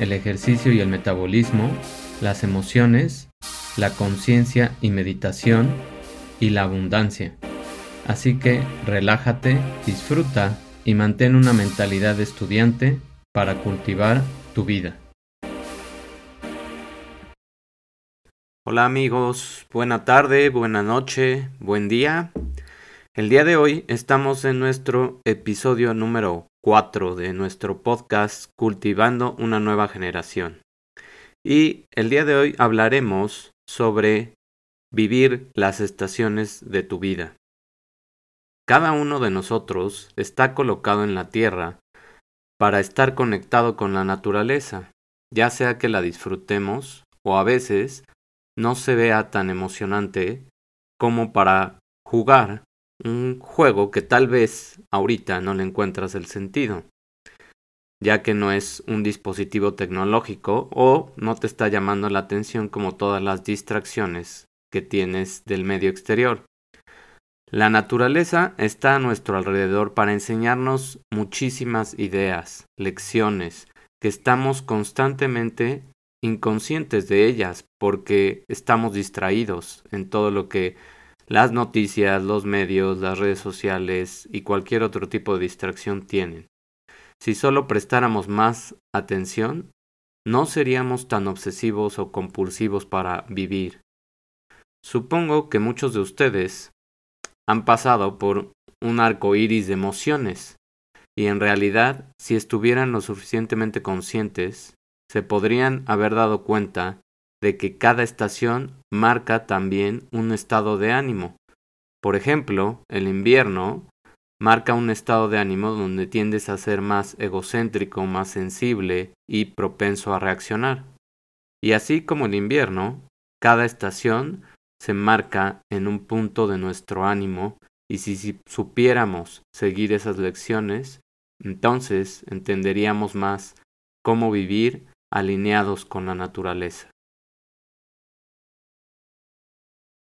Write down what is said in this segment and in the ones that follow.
el ejercicio y el metabolismo, las emociones, la conciencia y meditación y la abundancia. Así que relájate, disfruta y mantén una mentalidad de estudiante para cultivar tu vida. Hola amigos, buena tarde, buena noche, buen día. El día de hoy estamos en nuestro episodio número 4 de nuestro podcast Cultivando una nueva generación. Y el día de hoy hablaremos sobre vivir las estaciones de tu vida. Cada uno de nosotros está colocado en la tierra para estar conectado con la naturaleza, ya sea que la disfrutemos o a veces no se vea tan emocionante como para jugar un juego que tal vez ahorita no le encuentras el sentido, ya que no es un dispositivo tecnológico o no te está llamando la atención como todas las distracciones que tienes del medio exterior. La naturaleza está a nuestro alrededor para enseñarnos muchísimas ideas, lecciones, que estamos constantemente inconscientes de ellas porque estamos distraídos en todo lo que las noticias, los medios, las redes sociales y cualquier otro tipo de distracción tienen. Si solo prestáramos más atención, no seríamos tan obsesivos o compulsivos para vivir. Supongo que muchos de ustedes han pasado por un arco iris de emociones, y en realidad, si estuvieran lo suficientemente conscientes, se podrían haber dado cuenta de que cada estación marca también un estado de ánimo. Por ejemplo, el invierno marca un estado de ánimo donde tiendes a ser más egocéntrico, más sensible y propenso a reaccionar. Y así como el invierno, cada estación se marca en un punto de nuestro ánimo y si, supiéramos seguir esas lecciones, entonces entenderíamos más cómo vivir alineados con la naturaleza.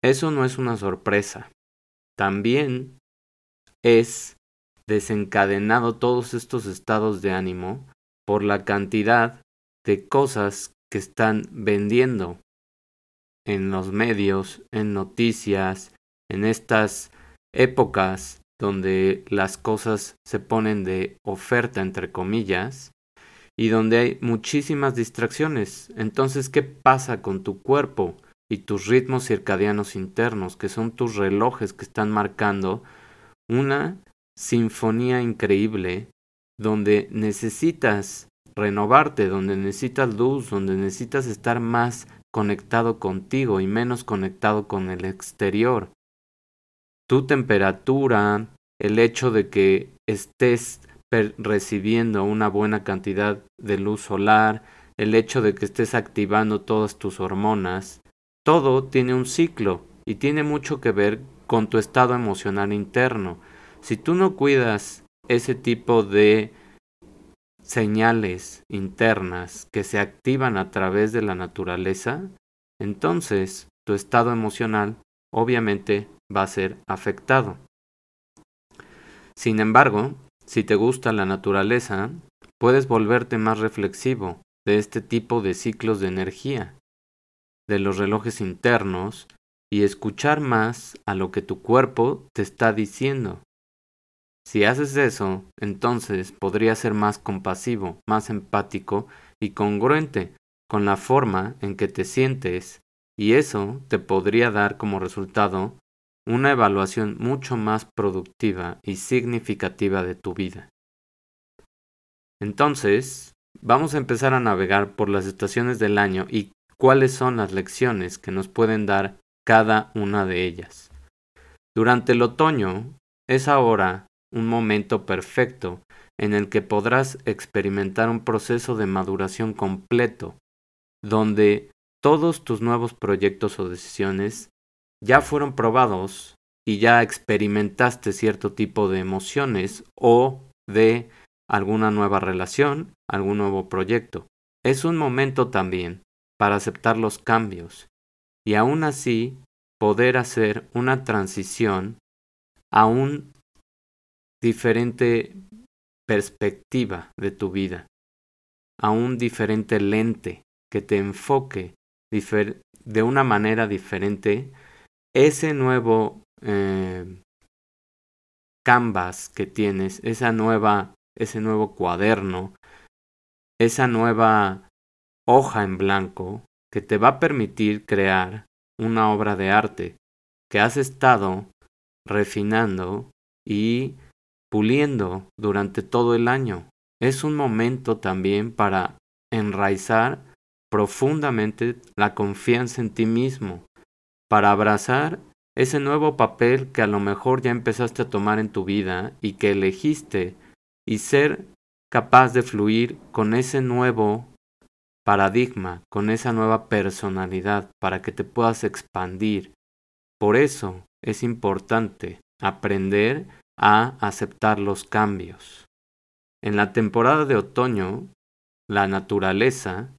Eso no es una sorpresa. También es desencadenado todos estos estados de ánimo por la cantidad de cosas que están vendiendo en los medios, en noticias, en estas épocas donde las cosas se ponen de oferta entre comillas y donde hay muchísimas distracciones. Entonces, ¿qué pasa con tu cuerpo? Y tus ritmos circadianos internos, que son tus relojes que están marcando una sinfonía increíble donde necesitas renovarte, donde necesitas luz, donde necesitas estar más conectado contigo y menos conectado con el exterior. Tu temperatura, el hecho de que estés recibiendo una buena cantidad de luz solar, el hecho de que estés activando todas tus hormonas, todo tiene un ciclo y tiene mucho que ver con tu estado emocional interno. Si tú no cuidas ese tipo de señales internas que se activan a través de la naturaleza, entonces tu estado emocional obviamente va a ser afectado. Sin embargo, si te gusta la naturaleza, puedes volverte más reflexivo de este tipo de ciclos de energía de los relojes internos y escuchar más a lo que tu cuerpo te está diciendo. Si haces eso, entonces podrías ser más compasivo, más empático y congruente con la forma en que te sientes y eso te podría dar como resultado una evaluación mucho más productiva y significativa de tu vida. Entonces, vamos a empezar a navegar por las estaciones del año y cuáles son las lecciones que nos pueden dar cada una de ellas. Durante el otoño es ahora un momento perfecto en el que podrás experimentar un proceso de maduración completo, donde todos tus nuevos proyectos o decisiones ya fueron probados y ya experimentaste cierto tipo de emociones o de alguna nueva relación, algún nuevo proyecto. Es un momento también para aceptar los cambios y aún así poder hacer una transición a un diferente perspectiva de tu vida, a un diferente lente que te enfoque de una manera diferente. Ese nuevo eh, canvas que tienes, esa nueva, ese nuevo cuaderno, esa nueva hoja en blanco que te va a permitir crear una obra de arte que has estado refinando y puliendo durante todo el año. Es un momento también para enraizar profundamente la confianza en ti mismo, para abrazar ese nuevo papel que a lo mejor ya empezaste a tomar en tu vida y que elegiste y ser capaz de fluir con ese nuevo paradigma, con esa nueva personalidad para que te puedas expandir. Por eso es importante aprender a aceptar los cambios. En la temporada de otoño, la naturaleza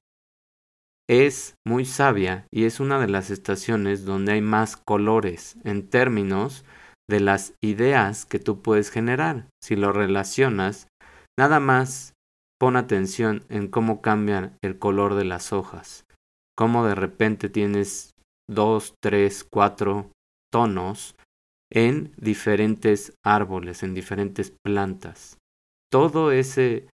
es muy sabia y es una de las estaciones donde hay más colores en términos de las ideas que tú puedes generar. Si lo relacionas, nada más pon atención en cómo cambian el color de las hojas, cómo de repente tienes dos, tres, cuatro tonos en diferentes árboles, en diferentes plantas. Todo ese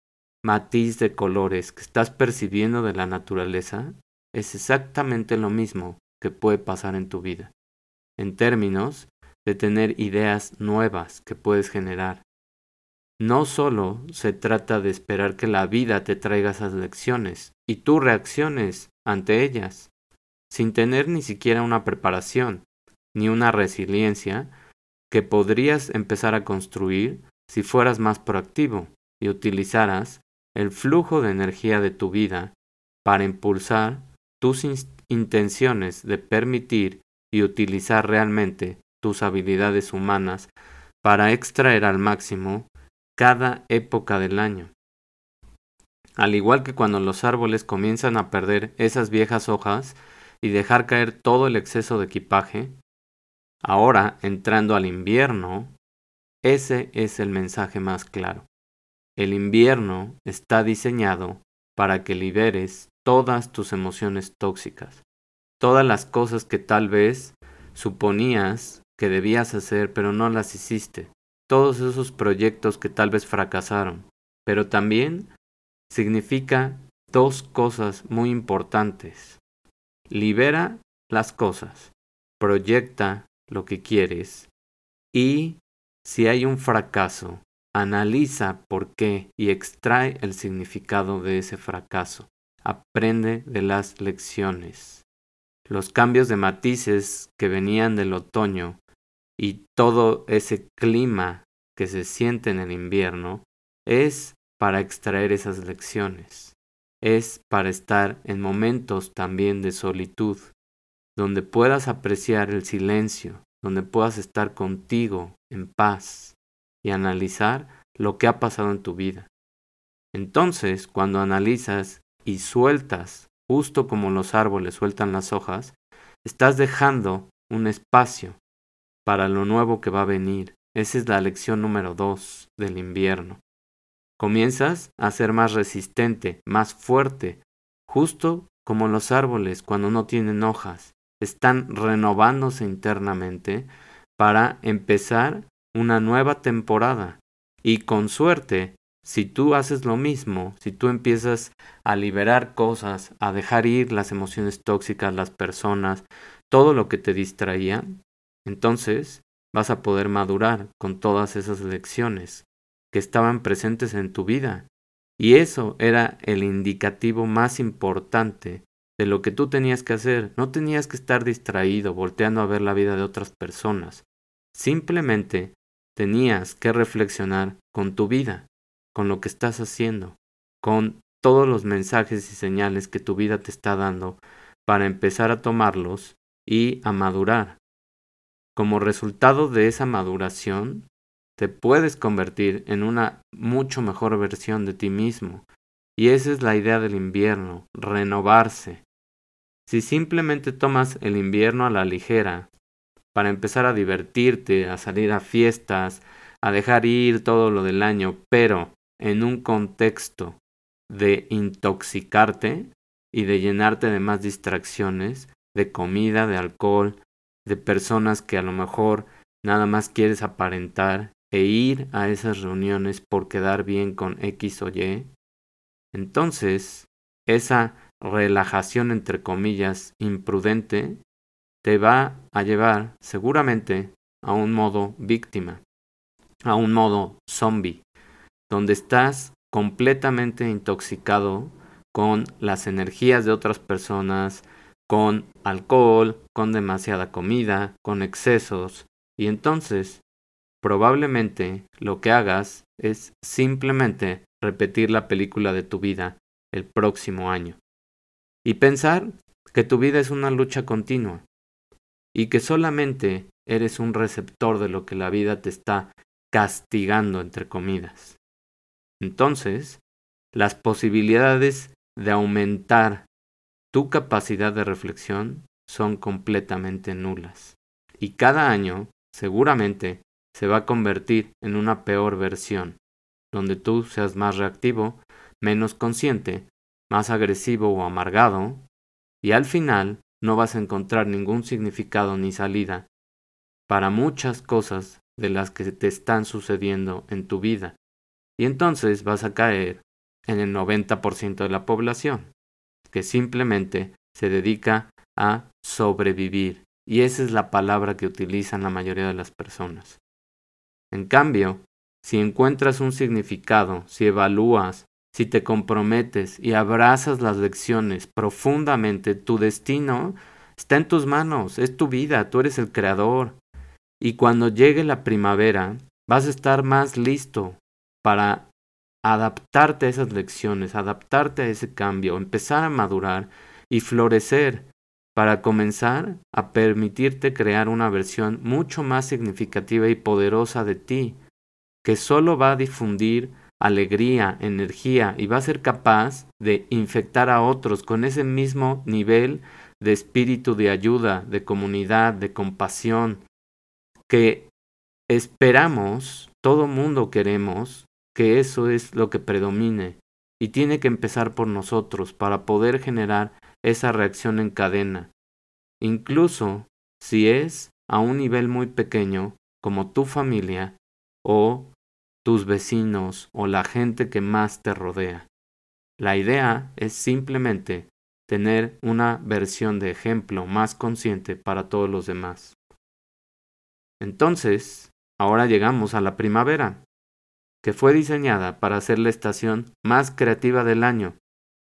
matiz de colores que estás percibiendo de la naturaleza es exactamente lo mismo que puede pasar en tu vida, en términos de tener ideas nuevas que puedes generar. No solo se trata de esperar que la vida te traiga esas lecciones y tú reacciones ante ellas, sin tener ni siquiera una preparación, ni una resiliencia que podrías empezar a construir si fueras más proactivo y utilizaras el flujo de energía de tu vida para impulsar tus intenciones de permitir y utilizar realmente tus habilidades humanas para extraer al máximo cada época del año. Al igual que cuando los árboles comienzan a perder esas viejas hojas y dejar caer todo el exceso de equipaje, ahora entrando al invierno, ese es el mensaje más claro. El invierno está diseñado para que liberes todas tus emociones tóxicas, todas las cosas que tal vez suponías que debías hacer pero no las hiciste, todos esos proyectos que tal vez fracasaron, pero también significa dos cosas muy importantes. Libera las cosas, proyecta lo que quieres y si hay un fracaso, analiza por qué y extrae el significado de ese fracaso. Aprende de las lecciones. Los cambios de matices que venían del otoño y todo ese clima que se siente en el invierno es para extraer esas lecciones. Es para estar en momentos también de solitud, donde puedas apreciar el silencio, donde puedas estar contigo en paz y analizar lo que ha pasado en tu vida. Entonces, cuando analizas y sueltas, justo como los árboles sueltan las hojas, estás dejando un espacio para lo nuevo que va a venir. Esa es la lección número dos del invierno. Comienzas a ser más resistente, más fuerte, justo como los árboles cuando no tienen hojas. Están renovándose internamente para empezar una nueva temporada. Y con suerte, si tú haces lo mismo, si tú empiezas a liberar cosas, a dejar ir las emociones tóxicas, las personas, todo lo que te distraía, entonces vas a poder madurar con todas esas lecciones que estaban presentes en tu vida. Y eso era el indicativo más importante de lo que tú tenías que hacer. No tenías que estar distraído, volteando a ver la vida de otras personas. Simplemente tenías que reflexionar con tu vida. con lo que estás haciendo, con todos los mensajes y señales que tu vida te está dando para empezar a tomarlos y a madurar. Como resultado de esa maduración, te puedes convertir en una mucho mejor versión de ti mismo. Y esa es la idea del invierno, renovarse. Si simplemente tomas el invierno a la ligera, para empezar a divertirte, a salir a fiestas, a dejar ir todo lo del año, pero en un contexto de intoxicarte y de llenarte de más distracciones, de comida, de alcohol, de personas que a lo mejor nada más quieres aparentar e ir a esas reuniones por quedar bien con X o Y, entonces esa relajación entre comillas imprudente te va a llevar seguramente a un modo víctima, a un modo zombie, donde estás completamente intoxicado con las energías de otras personas, con alcohol, con demasiada comida, con excesos, y entonces probablemente lo que hagas es simplemente repetir la película de tu vida el próximo año. Y pensar que tu vida es una lucha continua y que solamente eres un receptor de lo que la vida te está castigando entre comidas. Entonces, las posibilidades de aumentar tu capacidad de reflexión son completamente nulas. Y cada año, seguramente, se va a convertir en una peor versión, donde tú seas más reactivo, menos consciente, más agresivo o amargado, y al final no vas a encontrar ningún significado ni salida para muchas cosas de las que te están sucediendo en tu vida. Y entonces vas a caer en el 90% de la población, que simplemente se dedica a sobrevivir. Y esa es la palabra que utilizan la mayoría de las personas. En cambio, si encuentras un significado, si evalúas, si te comprometes y abrazas las lecciones profundamente, tu destino está en tus manos, es tu vida, tú eres el creador. Y cuando llegue la primavera, vas a estar más listo para adaptarte a esas lecciones, adaptarte a ese cambio, empezar a madurar y florecer para comenzar a permitirte crear una versión mucho más significativa y poderosa de ti, que solo va a difundir alegría, energía y va a ser capaz de infectar a otros con ese mismo nivel de espíritu de ayuda, de comunidad, de compasión, que esperamos, todo mundo queremos, que eso es lo que predomine y tiene que empezar por nosotros para poder generar esa reacción en cadena, incluso si es a un nivel muy pequeño como tu familia o tus vecinos o la gente que más te rodea. La idea es simplemente tener una versión de ejemplo más consciente para todos los demás. Entonces, ahora llegamos a la primavera, que fue diseñada para ser la estación más creativa del año,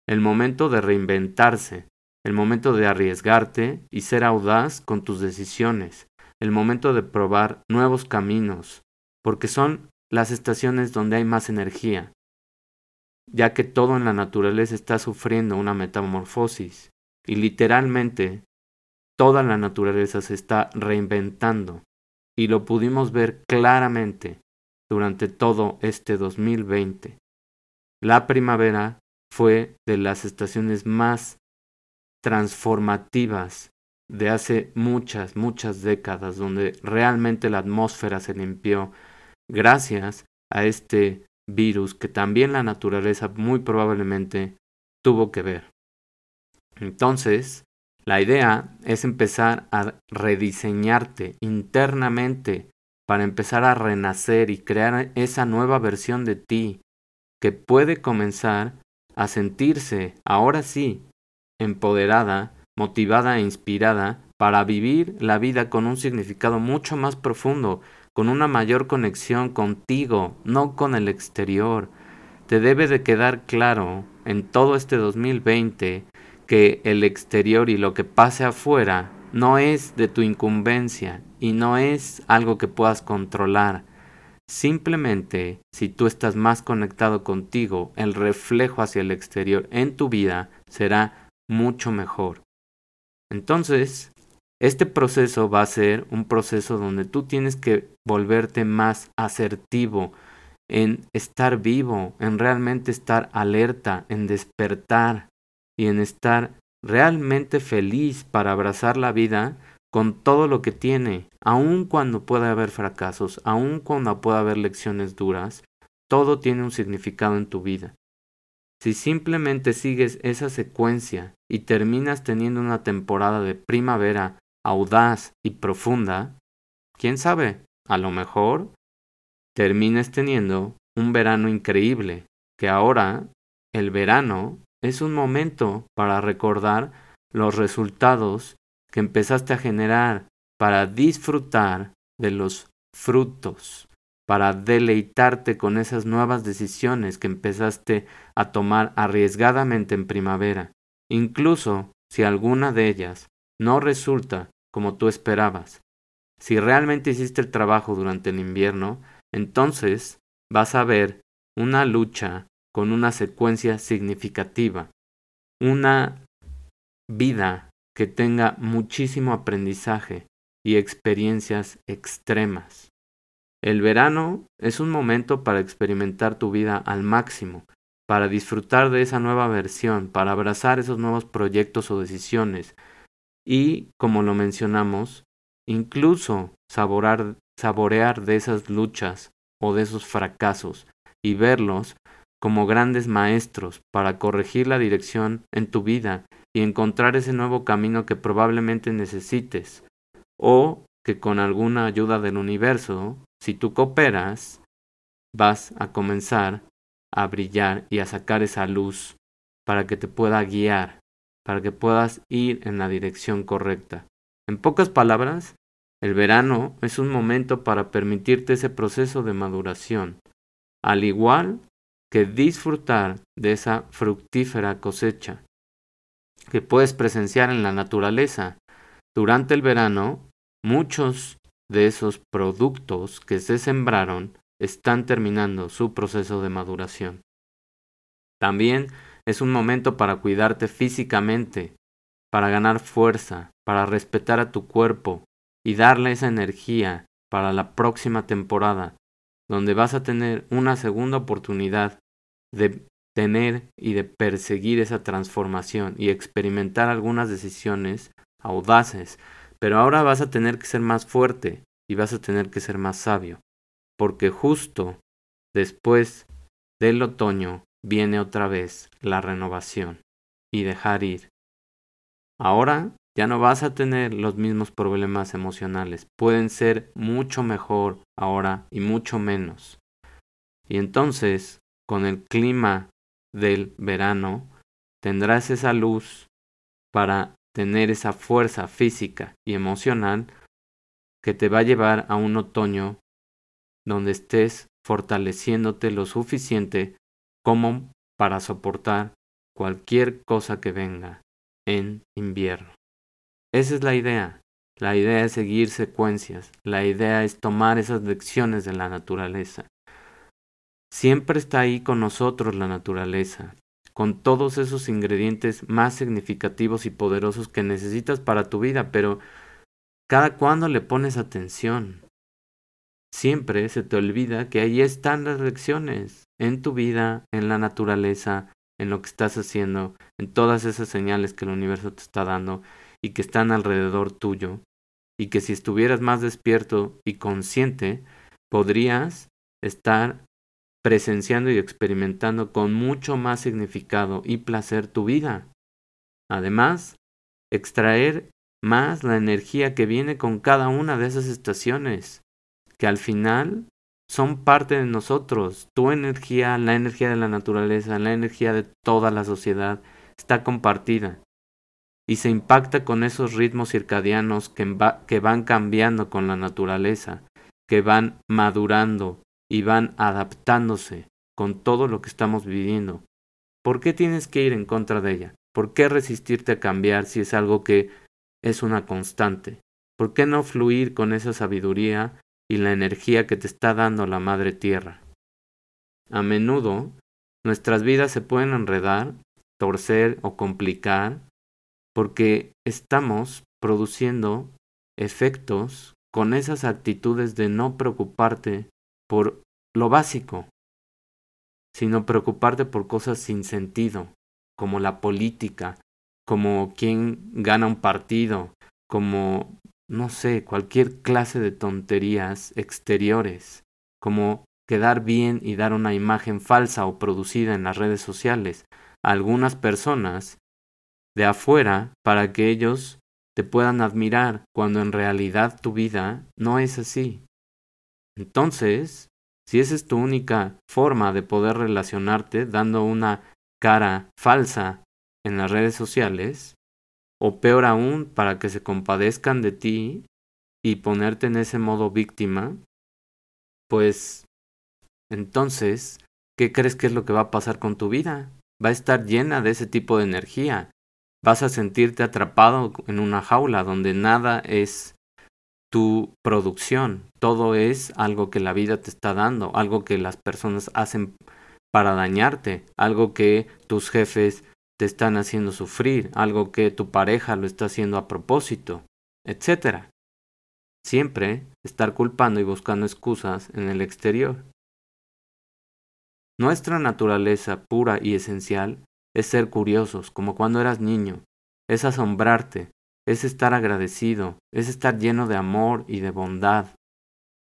el momento de reinventarse, el momento de arriesgarte y ser audaz con tus decisiones, el momento de probar nuevos caminos, porque son las estaciones donde hay más energía, ya que todo en la naturaleza está sufriendo una metamorfosis y literalmente toda la naturaleza se está reinventando. Y lo pudimos ver claramente durante todo este 2020. La primavera fue de las estaciones más transformativas de hace muchas, muchas décadas, donde realmente la atmósfera se limpió gracias a este virus que también la naturaleza muy probablemente tuvo que ver. Entonces, la idea es empezar a rediseñarte internamente para empezar a renacer y crear esa nueva versión de ti que puede comenzar a sentirse, ahora sí, empoderada, motivada e inspirada para vivir la vida con un significado mucho más profundo, con una mayor conexión contigo, no con el exterior. Te debe de quedar claro en todo este 2020 que el exterior y lo que pase afuera no es de tu incumbencia y no es algo que puedas controlar. Simplemente, si tú estás más conectado contigo, el reflejo hacia el exterior en tu vida será mucho mejor. Entonces, este proceso va a ser un proceso donde tú tienes que volverte más asertivo en estar vivo, en realmente estar alerta, en despertar y en estar realmente feliz para abrazar la vida con todo lo que tiene, aun cuando pueda haber fracasos, aun cuando pueda haber lecciones duras, todo tiene un significado en tu vida. Si simplemente sigues esa secuencia y terminas teniendo una temporada de primavera audaz y profunda, quién sabe, a lo mejor termines teniendo un verano increíble, que ahora el verano es un momento para recordar los resultados que empezaste a generar, para disfrutar de los frutos, para deleitarte con esas nuevas decisiones que empezaste a tomar arriesgadamente en primavera, incluso si alguna de ellas no resulta como tú esperabas. Si realmente hiciste el trabajo durante el invierno, entonces vas a ver una lucha con una secuencia significativa, una vida que tenga muchísimo aprendizaje y experiencias extremas. El verano es un momento para experimentar tu vida al máximo, para disfrutar de esa nueva versión, para abrazar esos nuevos proyectos o decisiones y, como lo mencionamos, incluso saborear, de esas luchas o de esos fracasos y verlos como grandes maestros para corregir la dirección en tu vida y encontrar ese nuevo camino que probablemente necesites o que con alguna ayuda del universo, si tú cooperas, vas a comenzar a brillar y a sacar esa luz para que te pueda guiar, para que puedas ir en la dirección correcta. En pocas palabras, el verano es un momento para permitirte ese proceso de maduración, al igual que disfrutar de esa fructífera cosecha que puedes presenciar en la naturaleza. Durante el verano, muchos de esos productos que se sembraron están terminando su proceso de maduración. También es un momento para cuidarte físicamente, para ganar fuerza, para respetar a tu cuerpo y darle esa energía para la próxima temporada, donde vas a tener una segunda oportunidad de tener y de perseguir esa transformación y experimentar algunas decisiones audaces, pero ahora vas a tener que ser más fuerte y vas a tener que ser más sabio, porque justo después del otoño viene otra vez la renovación y dejar ir. Ahora ya no vas a tener los mismos problemas emocionales, pueden ser mucho mejor ahora y mucho menos. Y entonces con el clima del verano, tendrás esa luz para tener esa fuerza física y emocional que te va a llevar a un otoño donde estés fortaleciéndote lo suficiente como para soportar cualquier cosa que venga en invierno. Esa es la idea. La idea es seguir secuencias. La idea es tomar esas lecciones de la naturaleza. Siempre está ahí con nosotros la naturaleza, con todos esos ingredientes más significativos y poderosos que necesitas para tu vida, pero cada cuando le pones atención. Siempre se te olvida que ahí están las lecciones, en tu vida, en la naturaleza, en lo que estás haciendo, en todas esas señales que el universo te está dando y que están alrededor tuyo, y que si estuvieras más despierto y consciente, podrías estar presenciando y experimentando con mucho más significado y placer tu vida. Además, extraer más la energía que viene con cada una de esas estaciones, que al final son parte de nosotros. Tu energía, la energía de la naturaleza, la energía de toda la sociedad está compartida y se impacta con esos ritmos circadianos que, van cambiando con la naturaleza, que van madurando, y van adaptándose con todo lo que estamos viviendo. ¿Por qué tienes que ir en contra de ella? ¿Por qué resistirte a cambiar si es algo que es una constante? ¿Por qué no fluir con esa sabiduría y la energía que te está dando la Madre Tierra. A menudo, nuestras vidas se pueden enredar, torcer o complicar porque estamos produciendo efectos con esas actitudes de no preocuparte por lo básico, sino preocuparte por cosas sin sentido, como la política, como quién gana un partido, como, no sé, cualquier clase de tonterías exteriores, como quedar bien y dar una imagen falsa o producida en las redes sociales a algunas personas de afuera para que ellos te puedan admirar cuando en realidad tu vida no es así. Entonces, si esa es tu única forma de poder relacionarte dando una cara falsa en las redes sociales, o peor aún, para que se compadezcan de ti y ponerte en ese modo víctima, pues entonces, ¿qué crees que es lo que va a pasar con tu vida? Va a estar llena de ese tipo de energía. Vas a sentirte atrapado en una jaula donde nada es tu producción, todo es algo que la vida te está dando, algo que las personas hacen para dañarte, algo que tus jefes te están haciendo sufrir, algo que tu pareja lo está haciendo a propósito, etc. Siempre estar culpando y buscando excusas en el exterior. Nuestra naturaleza pura y esencial es ser curiosos, como cuando eras niño, es asombrarte, es estar agradecido, es estar lleno de amor y de bondad.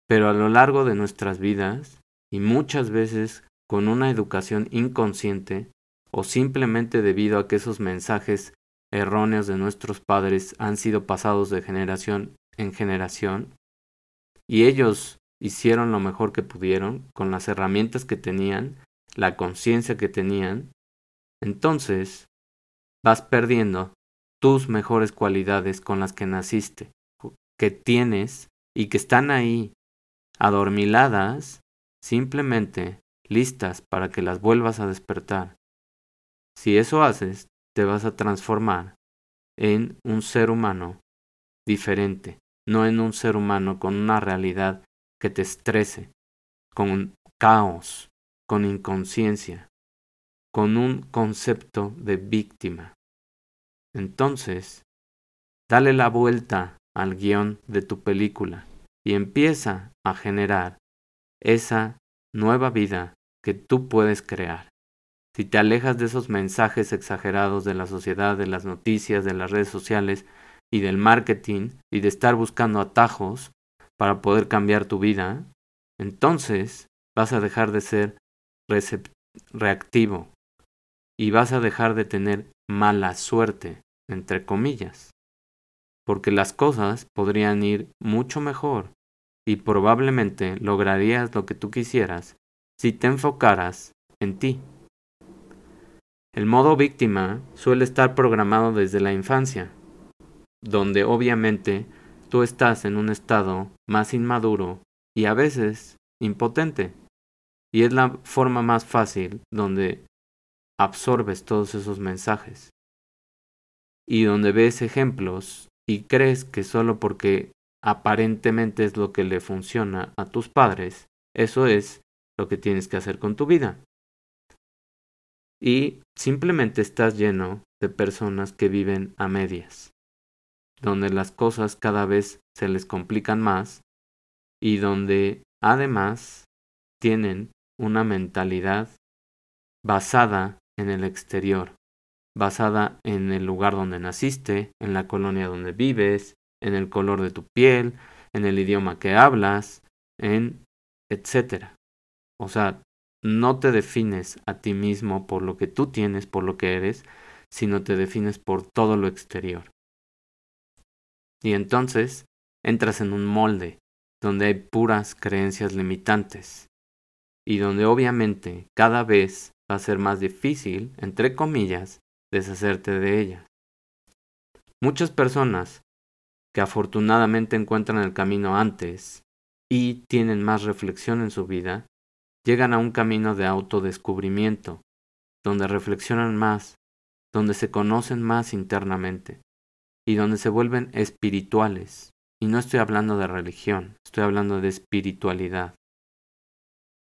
Pero a lo largo de nuestras vidas, y muchas veces con una educación inconsciente, o simplemente debido a que esos mensajes erróneos de nuestros padres han sido pasados de generación en generación, y ellos hicieron lo mejor que pudieron con las herramientas que tenían, la conciencia que tenían, entonces vas perdiendo tus mejores cualidades con las que naciste, que tienes y que están ahí, adormiladas, simplemente listas para que las vuelvas a despertar. Si eso haces, te vas a transformar en un ser humano diferente, no en un ser humano con una realidad que te estrese, con caos, con inconsciencia, con un concepto de víctima. Entonces, dale la vuelta al guion de tu película y empieza a generar esa nueva vida que tú puedes crear. Si te alejas de esos mensajes exagerados de la sociedad, de las noticias, de las redes sociales y del marketing y de estar buscando atajos para poder cambiar tu vida, entonces vas a dejar de ser reactivo y vas a dejar de tener mala suerte, entre comillas, porque las cosas podrían ir mucho mejor y probablemente lograrías lo que tú quisieras si te enfocaras en ti. El modo víctima suele estar programado desde la infancia, donde obviamente tú estás en un estado más inmaduro y a veces impotente. Y es la forma más fácil donde absorbes todos esos mensajes. Y donde ves ejemplos y crees que solo porque aparentemente es lo que le funciona a tus padres, eso es lo que tienes que hacer con tu vida. Y simplemente estás lleno de personas que viven a medias, donde las cosas cada vez se les complican más y donde además tienen una mentalidad basada en el exterior, basada en el lugar donde naciste, en la colonia donde vives, en el color de tu piel, en el idioma que hablas, en etcétera. O sea, no te defines a ti mismo por lo que tú tienes, por lo que eres, sino te defines por todo lo exterior. Y entonces entras en un molde donde hay puras creencias limitantes y donde obviamente cada vez va a ser más difícil, entre comillas, deshacerte de ellas. Muchas personas que afortunadamente encuentran el camino antes y tienen más reflexión en su vida, llegan a un camino de autodescubrimiento, donde reflexionan más, donde se conocen más internamente y donde se vuelven espirituales, Y no estoy hablando de religión, estoy hablando de espiritualidad,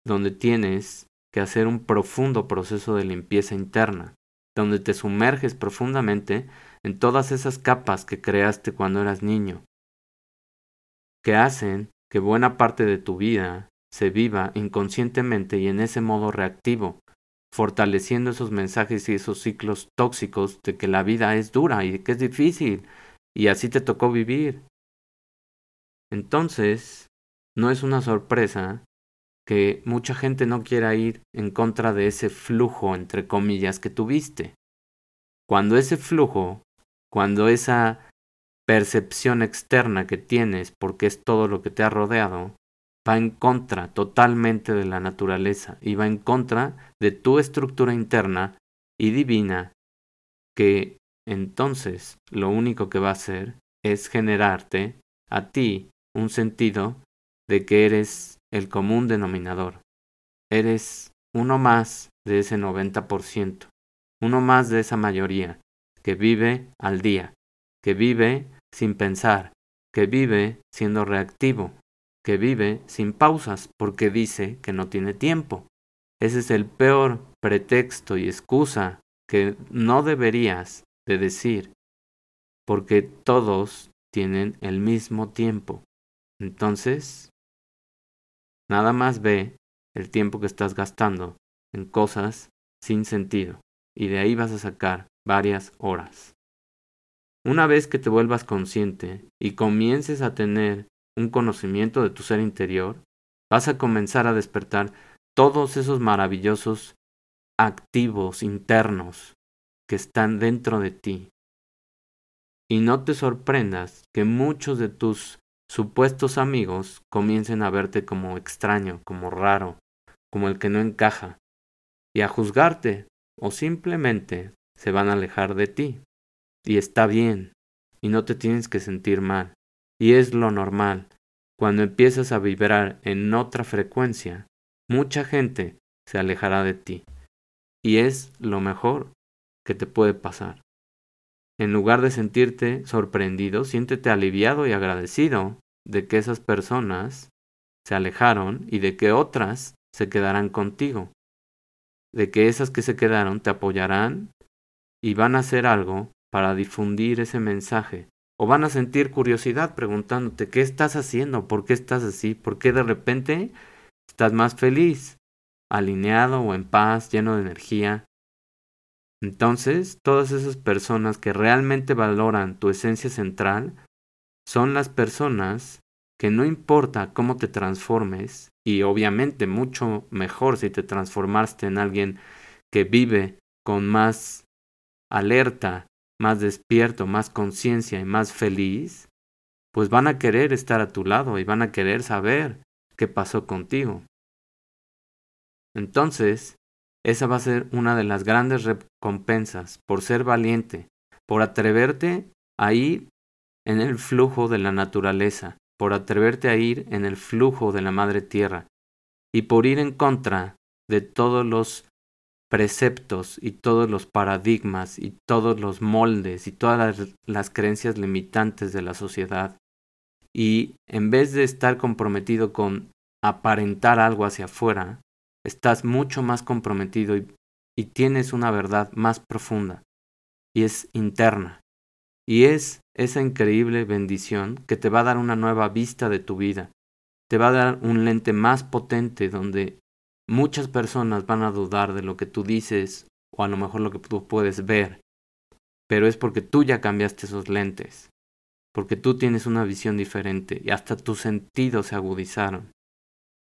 donde tienes que hacer un profundo proceso de limpieza interna, donde te sumerges profundamente en todas esas capas que creaste cuando eras niño, que hacen que buena parte de tu vida se viva inconscientemente y en ese modo reactivo, fortaleciendo esos mensajes y esos ciclos tóxicos de que la vida es dura y que es difícil y así te tocó vivir. Entonces, no es una sorpresa que mucha gente no quiera ir en contra de ese flujo, entre comillas, que tuviste. Cuando ese flujo, cuando esa percepción externa que tienes, porque es todo lo que te ha rodeado, va en contra totalmente de la naturaleza y va en contra de tu estructura interna y divina, que entonces lo único que va a hacer es generarte a ti un sentido de que eres el común denominador. Eres uno más de ese 90%, uno más de esa mayoría que vive al día, que vive sin pensar, que vive siendo reactivo, que vive sin pausas porque dice que no tiene tiempo. Ese es el peor pretexto y excusa que no deberías de decir, porque todos tienen el mismo tiempo. Entonces, nada más ve el tiempo que estás gastando en cosas sin sentido, y de ahí vas a sacar varias horas. Una vez que te vuelvas consciente y comiences a tener un conocimiento de tu ser interior, vas a comenzar a despertar todos esos maravillosos activos internos que están dentro de ti. Y no te sorprendas que muchos de tus supuestos amigos comiencen a verte como extraño, como raro, como el que no encaja, y a juzgarte, o simplemente se van a alejar de ti. Y está bien, y no te tienes que sentir mal. Y es lo normal. Cuando empiezas a vibrar en otra frecuencia, mucha gente se alejará de ti. Y es lo mejor que te puede pasar. En lugar de sentirte sorprendido, siéntete aliviado y agradecido de que esas personas se alejaron y de que otras se quedarán contigo. De que esas que se quedaron te apoyarán y van a hacer algo para difundir ese mensaje o van a sentir curiosidad preguntándote qué estás haciendo, por qué estás así, por qué de repente estás más feliz, alineado o en paz, lleno de energía. Entonces, todas esas personas que realmente valoran tu esencia central son las personas que no importa cómo te transformes, y obviamente mucho mejor si te transformaste en alguien que vive con más alerta más despierto, más conciencia y más feliz, pues van a querer estar a tu lado y van a querer saber qué pasó contigo. Entonces, esa va a ser una de las grandes recompensas por ser valiente, por atreverte a ir en el flujo de la naturaleza, por atreverte a ir en el flujo de la madre tierra y por ir en contra de todos los preceptos y todos los paradigmas y todos los moldes y todas las, creencias limitantes de la sociedad. Y en vez de estar comprometido con aparentar algo hacia afuera, estás mucho más comprometido y, tienes una verdad más profunda y es interna. Y es esa increíble bendición que te va a dar una nueva vista de tu vida, te va a dar un lente más potente donde Muchas personas van a dudar de lo que tú dices o a lo mejor lo que tú puedes ver, pero es porque tú ya cambiaste esos lentes, porque tú tienes una visión diferente y hasta tus sentidos se agudizaron.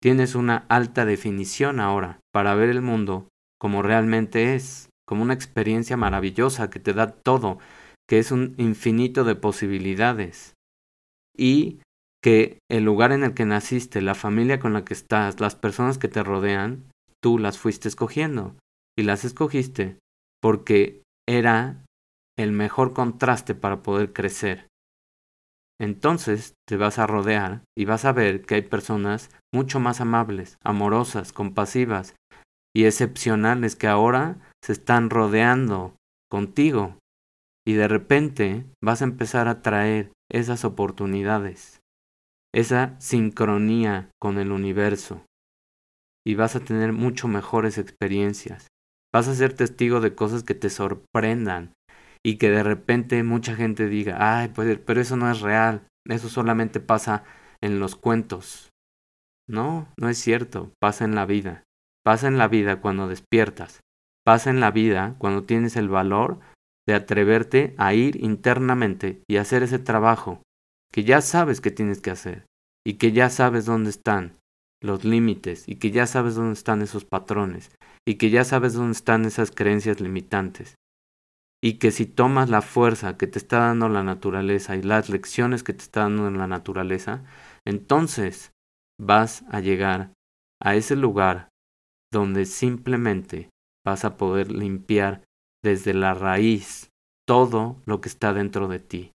Tienes una alta definición ahora para ver el mundo como realmente es, como una experiencia maravillosa que te da todo, que es un infinito de posibilidades. Y que el lugar en el que naciste, la familia con la que estás, las personas que te rodean, tú las fuiste escogiendo. Y las escogiste porque era el mejor contraste para poder crecer. Entonces te vas a rodear y vas a ver que hay personas mucho más amables, amorosas, compasivas y excepcionales que ahora se están rodeando contigo. y de repente vas a empezar a traer esas oportunidades, esa sincronía con el universo y vas a tener mucho mejores experiencias. Vas a ser testigo de cosas que te sorprendan y que de repente mucha gente diga, ay, pues, pero eso no es real, eso solamente pasa en los cuentos. No, no es cierto, pasa en la vida. Pasa en la vida cuando despiertas. Pasa en la vida cuando tienes el valor de atreverte a ir internamente y hacer ese trabajo que ya sabes que tienes que hacer y que ya sabes dónde están los límites y que ya sabes dónde están esos patrones y que ya sabes dónde están esas creencias limitantes y que si tomas la fuerza que te está dando la naturaleza y las lecciones que te está dando la naturaleza, entonces vas a llegar a ese lugar donde simplemente vas a poder limpiar desde la raíz todo lo que está dentro de ti.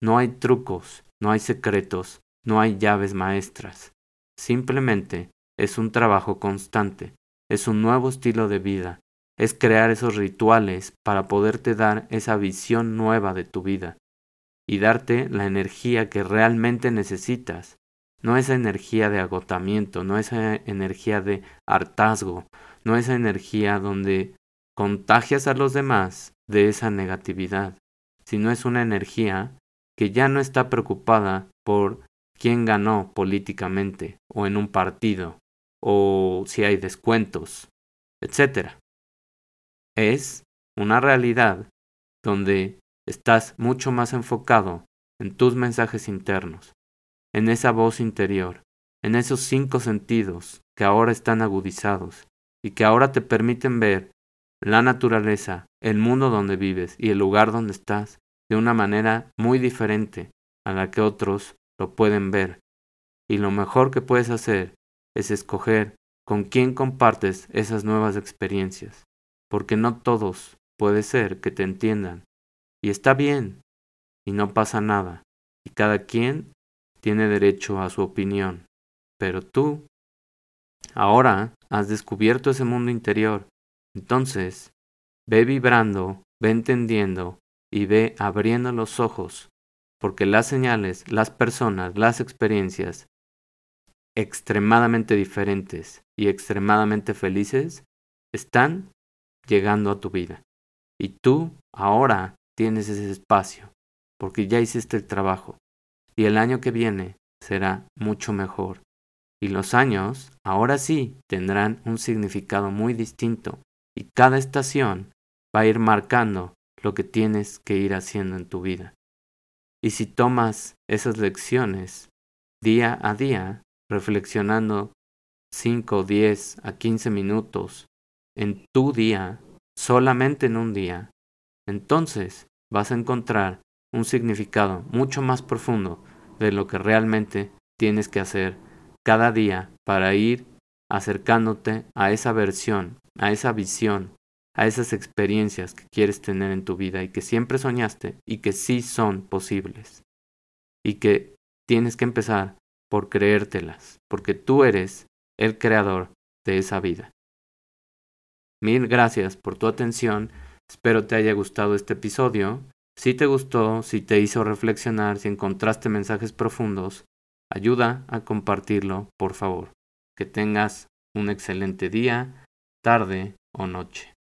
No hay trucos, no hay secretos, no hay llaves maestras. Simplemente es un trabajo constante, es un nuevo estilo de vida, es crear esos rituales para poderte dar esa visión nueva de tu vida y darte la energía que realmente necesitas, no esa energía de agotamiento, no esa energía de hartazgo, no esa energía donde contagias a los demás de esa negatividad, sino es una energía que ya no está preocupada por quién ganó políticamente o en un partido o si hay descuentos, etc. Es una realidad donde estás mucho más enfocado en tus mensajes internos, en esa voz interior, en esos cinco sentidos que ahora están agudizados y que ahora te permiten ver la naturaleza, el mundo donde vives y el lugar donde estás de una manera muy diferente a la que otros lo pueden ver. Y lo mejor que puedes hacer es escoger con quién compartes esas nuevas experiencias, porque no todos puede ser que te entiendan. Y está bien, y no pasa nada, y cada quien tiene derecho a su opinión. Pero tú, ahora has descubierto ese mundo interior, entonces, ve vibrando, ve entendiendo y ve abriendo los ojos porque las señales, las personas, las experiencias extremadamente diferentes y extremadamente felices están llegando a tu vida. Y tú ahora tienes ese espacio, porque ya hiciste el trabajo. Y el año que viene será mucho mejor. Y los años, ahora sí, tendrán un significado muy distinto. Y cada estación va a ir marcando lo que tienes que ir haciendo en tu vida. Y si tomas esas lecciones día a día, reflexionando 5, 10 a 15 minutos en tu día, solamente en un día, entonces vas a encontrar un significado mucho más profundo de lo que realmente tienes que hacer cada día para ir acercándote a esa versión, a esa visión a esas experiencias que quieres tener en tu vida y que siempre soñaste y que sí son posibles. Y que tienes que empezar por creértelas, porque tú eres el creador de esa vida. Mil gracias por tu atención, espero te haya gustado este episodio. Si te gustó, si te hizo reflexionar, si encontraste mensajes profundos, ayuda a compartirlo, por favor. Que tengas un excelente día, tarde o noche.